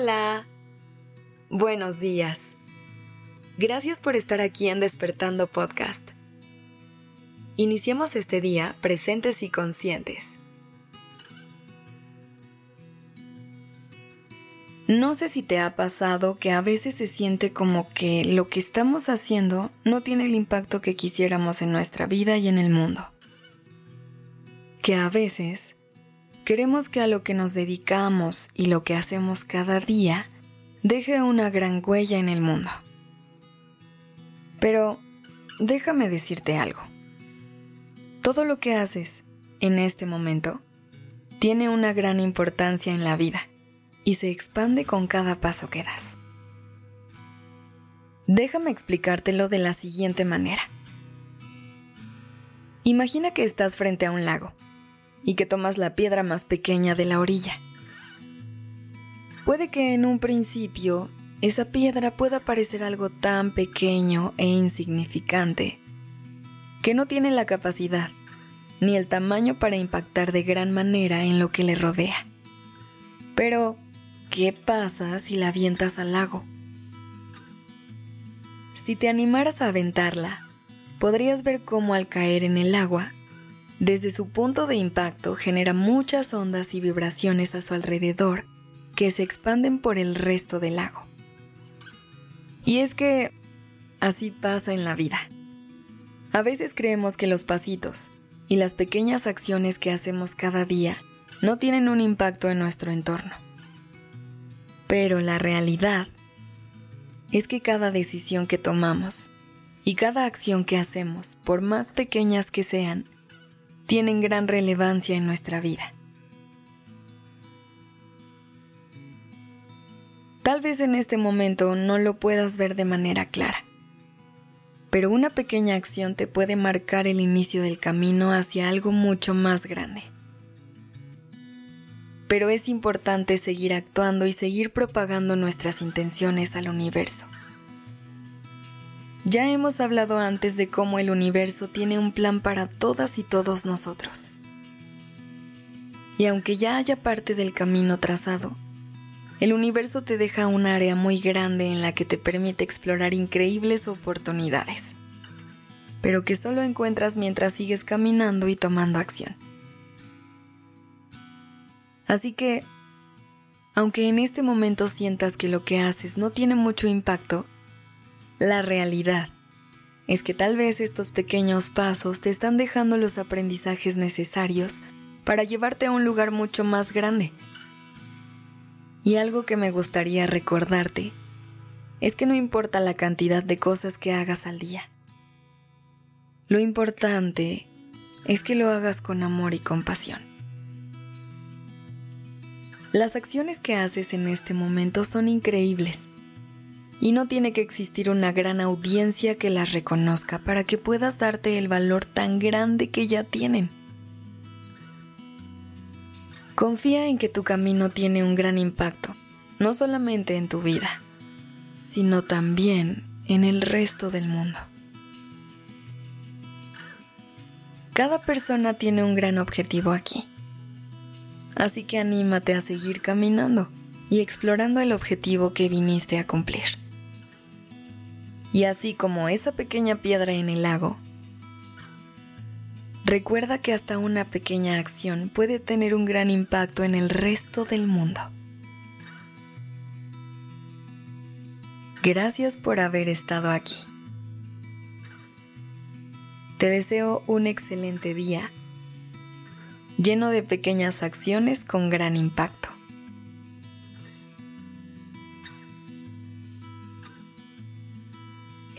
Hola. Buenos días. Gracias por estar aquí en Despertando Podcast. Iniciemos este día presentes y conscientes. No sé si te ha pasado que a veces se siente como que lo que estamos haciendo no tiene el impacto que quisiéramos en nuestra vida y en el mundo. Que a veces Queremos que a lo que nos dedicamos y lo que hacemos cada día deje una gran huella en el mundo. Pero déjame decirte algo. Todo lo que haces en este momento tiene una gran importancia en la vida y se expande con cada paso que das. Déjame explicártelo de la siguiente manera. Imagina que estás frente a un lago y que tomas la piedra más pequeña de la orilla. Puede que en un principio esa piedra pueda parecer algo tan pequeño e insignificante que no tiene la capacidad ni el tamaño para impactar de gran manera en lo que le rodea. Pero, ¿qué pasa si la avientas al lago? Si te animaras a aventarla, podrías ver cómo al caer en el agua desde su punto de impacto genera muchas ondas y vibraciones a su alrededor que se expanden por el resto del lago. Y es que así pasa en la vida. A veces creemos que los pasitos y las pequeñas acciones que hacemos cada día no tienen un impacto en nuestro entorno. Pero la realidad es que cada decisión que tomamos y cada acción que hacemos, por más pequeñas que sean, tienen gran relevancia en nuestra vida. Tal vez en este momento no lo puedas ver de manera clara, pero una pequeña acción te puede marcar el inicio del camino hacia algo mucho más grande. Pero es importante seguir actuando y seguir propagando nuestras intenciones al universo. Ya hemos hablado antes de cómo el universo tiene un plan para todas y todos nosotros. Y aunque ya haya parte del camino trazado, el universo te deja un área muy grande en la que te permite explorar increíbles oportunidades, pero que solo encuentras mientras sigues caminando y tomando acción. Así que, aunque en este momento sientas que lo que haces no tiene mucho impacto, la realidad es que tal vez estos pequeños pasos te están dejando los aprendizajes necesarios para llevarte a un lugar mucho más grande. Y algo que me gustaría recordarte es que no importa la cantidad de cosas que hagas al día. Lo importante es que lo hagas con amor y compasión. Las acciones que haces en este momento son increíbles y no tiene que existir una gran audiencia que las reconozca para que puedas darte el valor tan grande que ya tienen. Confía en que tu camino tiene un gran impacto, no solamente en tu vida, sino también en el resto del mundo. Cada persona tiene un gran objetivo aquí, así que anímate a seguir caminando y explorando el objetivo que viniste a cumplir. Y así como esa pequeña piedra en el lago, recuerda que hasta una pequeña acción puede tener un gran impacto en el resto del mundo. Gracias por haber estado aquí. Te deseo un excelente día, lleno de pequeñas acciones con gran impacto.